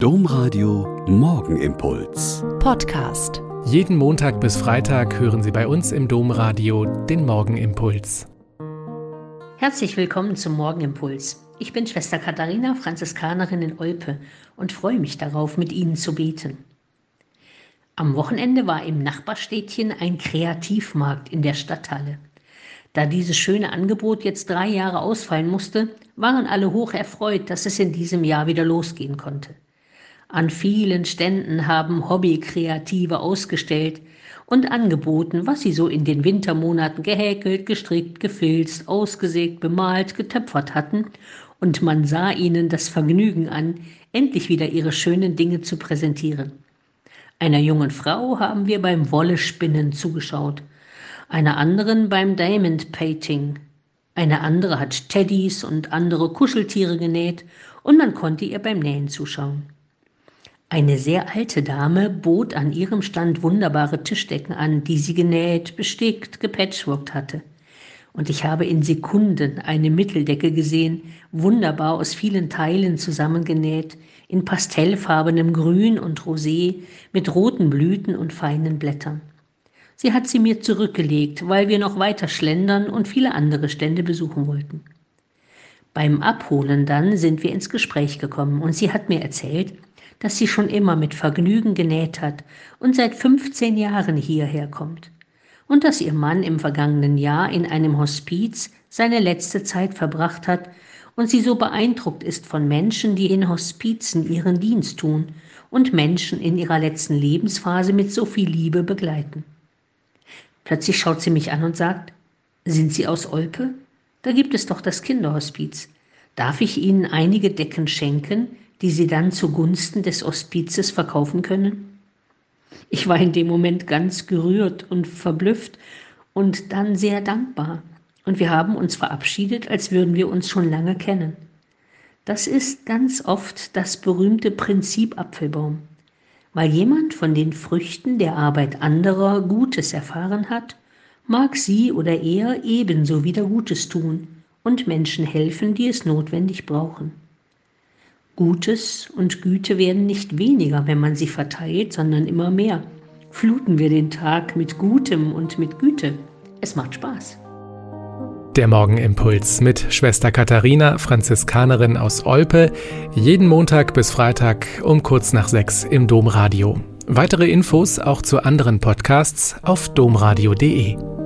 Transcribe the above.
Domradio Morgenimpuls. Podcast. Jeden Montag bis Freitag hören Sie bei uns im Domradio den Morgenimpuls. Herzlich willkommen zum Morgenimpuls. Ich bin Schwester Katharina, Franziskanerin in Olpe und freue mich darauf, mit Ihnen zu beten. Am Wochenende war im Nachbarstädtchen ein Kreativmarkt in der Stadthalle. Da dieses schöne Angebot jetzt drei Jahre ausfallen musste, waren alle hoch erfreut, dass es in diesem Jahr wieder losgehen konnte. An vielen Ständen haben Hobbykreative ausgestellt und angeboten, was sie so in den Wintermonaten gehäkelt, gestrickt, gefilzt, ausgesägt, bemalt, getöpfert hatten, und man sah ihnen das Vergnügen an, endlich wieder ihre schönen Dinge zu präsentieren. Einer jungen Frau haben wir beim Wollespinnen zugeschaut, einer anderen beim Diamond Painting. Eine andere hat Teddys und andere Kuscheltiere genäht und man konnte ihr beim Nähen zuschauen. Eine sehr alte Dame bot an ihrem Stand wunderbare Tischdecken an, die sie genäht, bestickt, gepatchworkt hatte. Und ich habe in Sekunden eine Mitteldecke gesehen, wunderbar aus vielen Teilen zusammengenäht, in pastellfarbenem Grün und Rosé, mit roten Blüten und feinen Blättern. Sie hat sie mir zurückgelegt, weil wir noch weiter schlendern und viele andere Stände besuchen wollten. Beim Abholen dann sind wir ins Gespräch gekommen und sie hat mir erzählt, dass sie schon immer mit Vergnügen genäht hat und seit 15 Jahren hierher kommt. Und dass ihr Mann im vergangenen Jahr in einem Hospiz seine letzte Zeit verbracht hat und sie so beeindruckt ist von Menschen, die in Hospizen ihren Dienst tun und Menschen in ihrer letzten Lebensphase mit so viel Liebe begleiten. Plötzlich schaut sie mich an und sagt, sind Sie aus Olpe? Da gibt es doch das Kinderhospiz. Darf ich Ihnen einige Decken schenken, die sie dann zugunsten des Hospizes verkaufen können? Ich war in dem Moment ganz gerührt und verblüfft und dann sehr dankbar. Und wir haben uns verabschiedet, als würden wir uns schon lange kennen. Das ist ganz oft das berühmte Prinzip Apfelbaum. Weil jemand von den Früchten der Arbeit anderer Gutes erfahren hat, mag sie oder er ebenso wieder Gutes tun und Menschen helfen, die es notwendig brauchen. Gutes und Güte werden nicht weniger, wenn man sie verteilt, sondern immer mehr. Fluten wir den Tag mit Gutem und mit Güte. Es macht Spaß. Der Morgenimpuls mit Schwester Katharina, Franziskanerin aus Olpe, jeden Montag bis Freitag um kurz nach sechs im Domradio. Weitere Infos auch zu anderen Podcasts auf domradio.de.